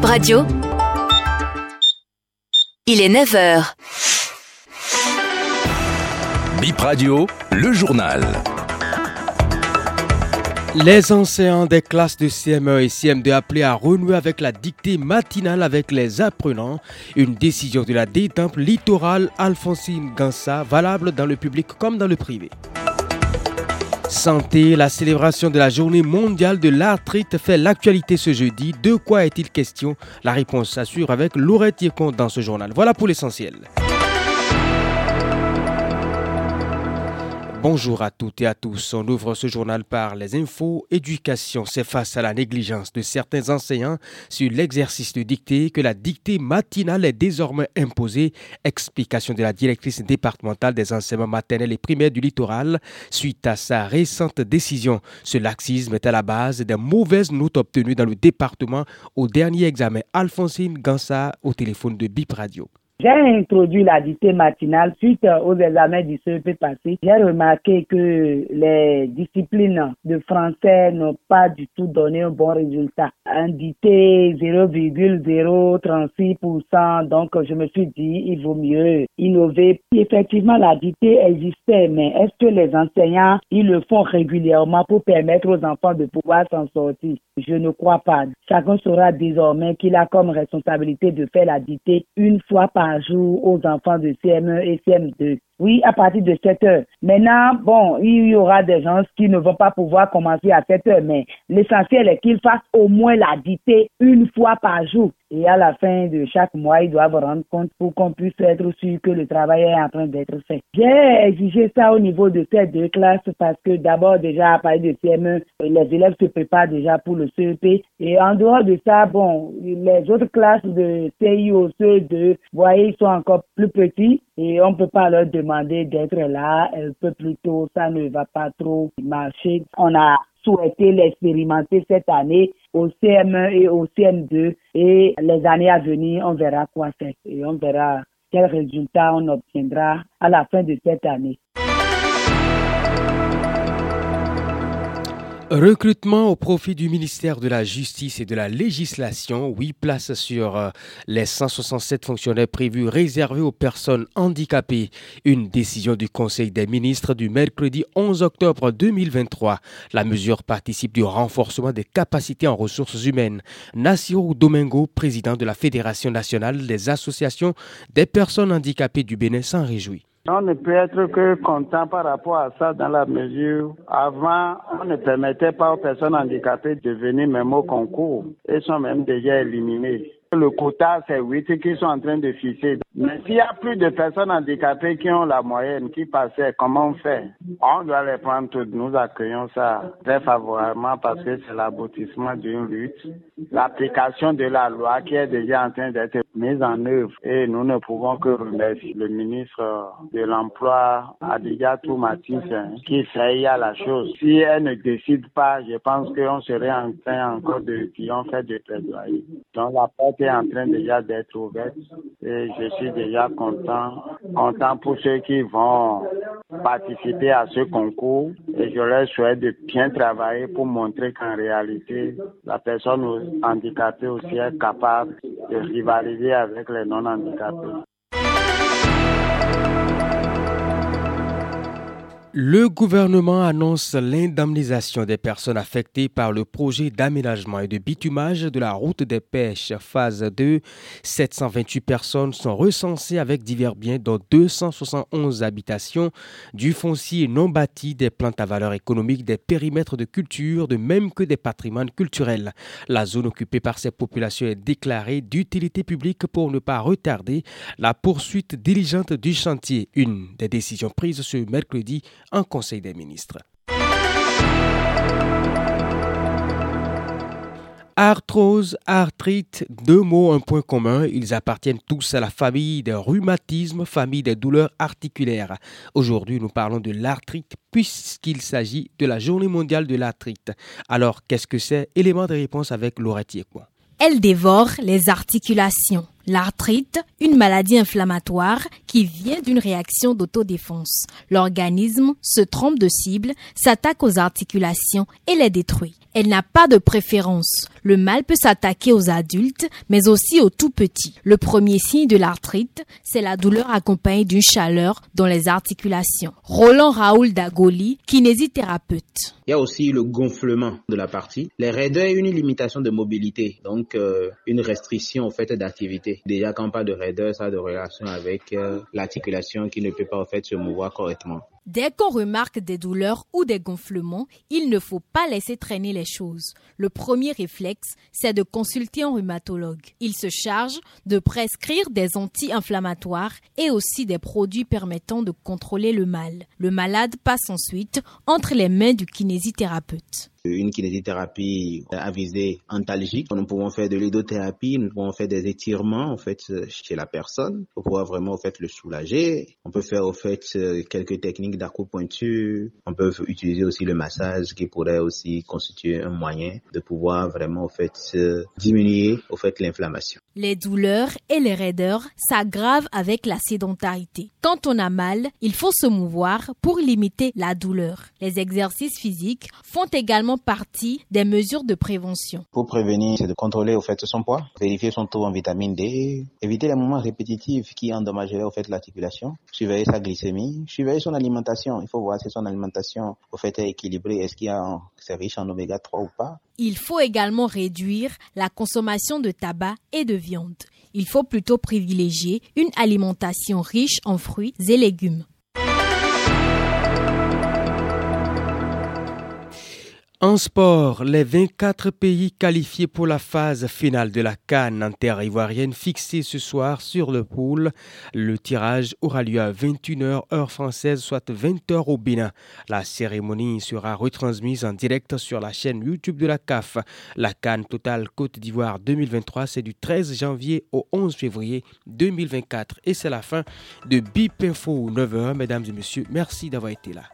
Bip Radio. Il est 9h. Bip Radio, le journal. Les enseignants des classes de CM1 et CM2 appelés à renouer avec la dictée matinale avec les apprenants, une décision de la détemple littorale Alphonsine Gansa valable dans le public comme dans le privé. Santé, la célébration de la journée mondiale de l'arthrite fait l'actualité ce jeudi. De quoi est-il question? La réponse s'assure avec Laurette Yekon dans ce journal. Voilà pour l'essentiel. Bonjour à toutes et à tous. On ouvre ce journal par les infos. Éducation, c'est face à la négligence de certains enseignants sur l'exercice de dictée que la dictée matinale est désormais imposée. Explication de la directrice départementale des enseignements maternels et primaires du littoral suite à sa récente décision. Ce laxisme est à la base des mauvaises notes obtenues dans le département au dernier examen. Alphonsine Gansa au téléphone de BIP Radio. J'ai introduit la dictée matinale suite aux examens du CEP passé. J'ai remarqué que les disciplines de français n'ont pas du tout donné un bon résultat. Un dictée 0,036%. Donc, je me suis dit, il vaut mieux innover. Effectivement, la dictée existait, mais est-ce que les enseignants, ils le font régulièrement pour permettre aux enfants de pouvoir s'en sortir? Je ne crois pas. Chacun saura désormais qu'il a comme responsabilité de faire la dictée une fois par jour aux enfants de CM1 et CM2. Oui, à partir de 7 heures. Maintenant, bon, il y aura des gens qui ne vont pas pouvoir commencer à 7 heures, mais l'essentiel est qu'ils fassent au moins la dictée une fois par jour. Et à la fin de chaque mois, ils doivent rendre compte pour qu'on puisse être sûr que le travail est en train d'être fait. J'ai exigé ça au niveau de ces deux classes parce que d'abord, déjà, à partir de CM1, les élèves se préparent déjà pour le CEP. Et en dehors de ça, bon, les autres classes de CIO, CE2, vous voyez, ils sont encore plus petits et on ne peut pas leur demander d'être là un peu plus tôt. Ça ne va pas trop marcher. On a souhaité l'expérimenter cette année au CM1 et au CM2 et les années à venir, on verra quoi faire et on verra quels résultats on obtiendra à la fin de cette année. Recrutement au profit du ministère de la Justice et de la Législation, 8 places sur euh, les 167 fonctionnaires prévus réservés aux personnes handicapées. Une décision du Conseil des ministres du mercredi 11 octobre 2023. La mesure participe du renforcement des capacités en ressources humaines. Nassiro Domingo, président de la Fédération nationale des associations des personnes handicapées du Bénin, s'en réjouit. On ne peut être que content par rapport à ça dans la mesure avant, on ne permettait pas aux personnes handicapées de venir même au concours. Elles sont même déjà éliminées. Le quota, c'est 8 qui sont en train de fixer. Mais s'il y a plus de personnes handicapées qui ont la moyenne, qui passaient, comment on fait? On doit les prendre toutes. Nous accueillons ça très favorablement parce que c'est l'aboutissement d'une lutte. L'application de la loi qui est déjà en train d'être mise en œuvre. Et nous ne pouvons que remercier le ministre de l'Emploi, Adiga Toumatis, hein, qui fait à la chose. Si elle ne décide pas, je pense qu'on serait en train encore de fait de plaidoyer. Donc la porte est en train déjà d'être ouverte et je suis déjà content, content pour ceux qui vont participer à ce concours et je leur souhaite de bien travailler pour montrer qu'en réalité, la personne handicapée aussi est capable de rivaliser avec les non-handicapés. Le gouvernement annonce l'indemnisation des personnes affectées par le projet d'aménagement et de bitumage de la route des pêches phase 2. 728 personnes sont recensées avec divers biens dont 271 habitations, du foncier non bâti, des plantes à valeur économique, des périmètres de culture, de même que des patrimoines culturels. La zone occupée par ces populations est déclarée d'utilité publique pour ne pas retarder la poursuite diligente du chantier. Une des décisions prises ce mercredi Conseil des ministres. Arthrose, arthrite, deux mots, un point commun, ils appartiennent tous à la famille des rhumatismes, famille des douleurs articulaires. Aujourd'hui, nous parlons de l'arthrite puisqu'il s'agit de la journée mondiale de l'arthrite. Alors, qu'est-ce que c'est? Élément de réponse avec Yekwa. Elle dévore les articulations. L'arthrite, une maladie inflammatoire qui vient d'une réaction d'autodéfense. L'organisme se trompe de cible, s'attaque aux articulations et les détruit. Elle n'a pas de préférence. Le mal peut s'attaquer aux adultes, mais aussi aux tout petits. Le premier signe de l'arthrite, c'est la douleur accompagnée d'une chaleur dans les articulations. Roland Raoul Dagoli, kinésithérapeute. Il y a aussi le gonflement de la partie. Les raideurs et une limitation de mobilité, donc euh, une restriction au fait d'activité. Déjà quand on parle de raideur, ça a de relation avec euh, l'articulation qui ne peut pas en fait se mouvoir correctement. Dès qu'on remarque des douleurs ou des gonflements, il ne faut pas laisser traîner les choses. Le premier réflexe, c'est de consulter un rhumatologue. Il se charge de prescrire des anti-inflammatoires et aussi des produits permettant de contrôler le mal. Le malade passe ensuite entre les mains du kinésithérapeute une kinésithérapie à visée antalgique. Nous pouvons faire de l'hydrothérapie, nous pouvons faire des étirements en fait chez la personne pour pouvoir vraiment en fait le soulager. On peut faire en fait quelques techniques d'acupuncture. On peut utiliser aussi le massage qui pourrait aussi constituer un moyen de pouvoir vraiment en fait diminuer au fait l'inflammation. Les douleurs et les raideurs s'aggravent avec la sédentarité. Quand on a mal, il faut se mouvoir pour limiter la douleur. Les exercices physiques font également partie des mesures de prévention. Pour prévenir, c'est de contrôler au fait son poids, vérifier son taux en vitamine D, éviter les moments répétitifs qui endommageraient au fait l'articulation, surveiller sa glycémie, surveiller son alimentation. Il faut voir si son alimentation au fait est équilibrée, est-ce qu'il y riche en oméga 3 ou pas? Il faut également réduire la consommation de tabac et de viande. Il faut plutôt privilégier une alimentation riche en fruits et légumes. En sport, les 24 pays qualifiés pour la phase finale de la Cannes en terre ivoirienne fixée ce soir sur le pool. Le tirage aura lieu à 21h heure française, soit 20h au Bénin. La cérémonie sera retransmise en direct sur la chaîne YouTube de la CAF. La Cannes Total Côte d'Ivoire 2023, c'est du 13 janvier au 11 février 2024. Et c'est la fin de BIP Info 9h. Mesdames et messieurs, merci d'avoir été là.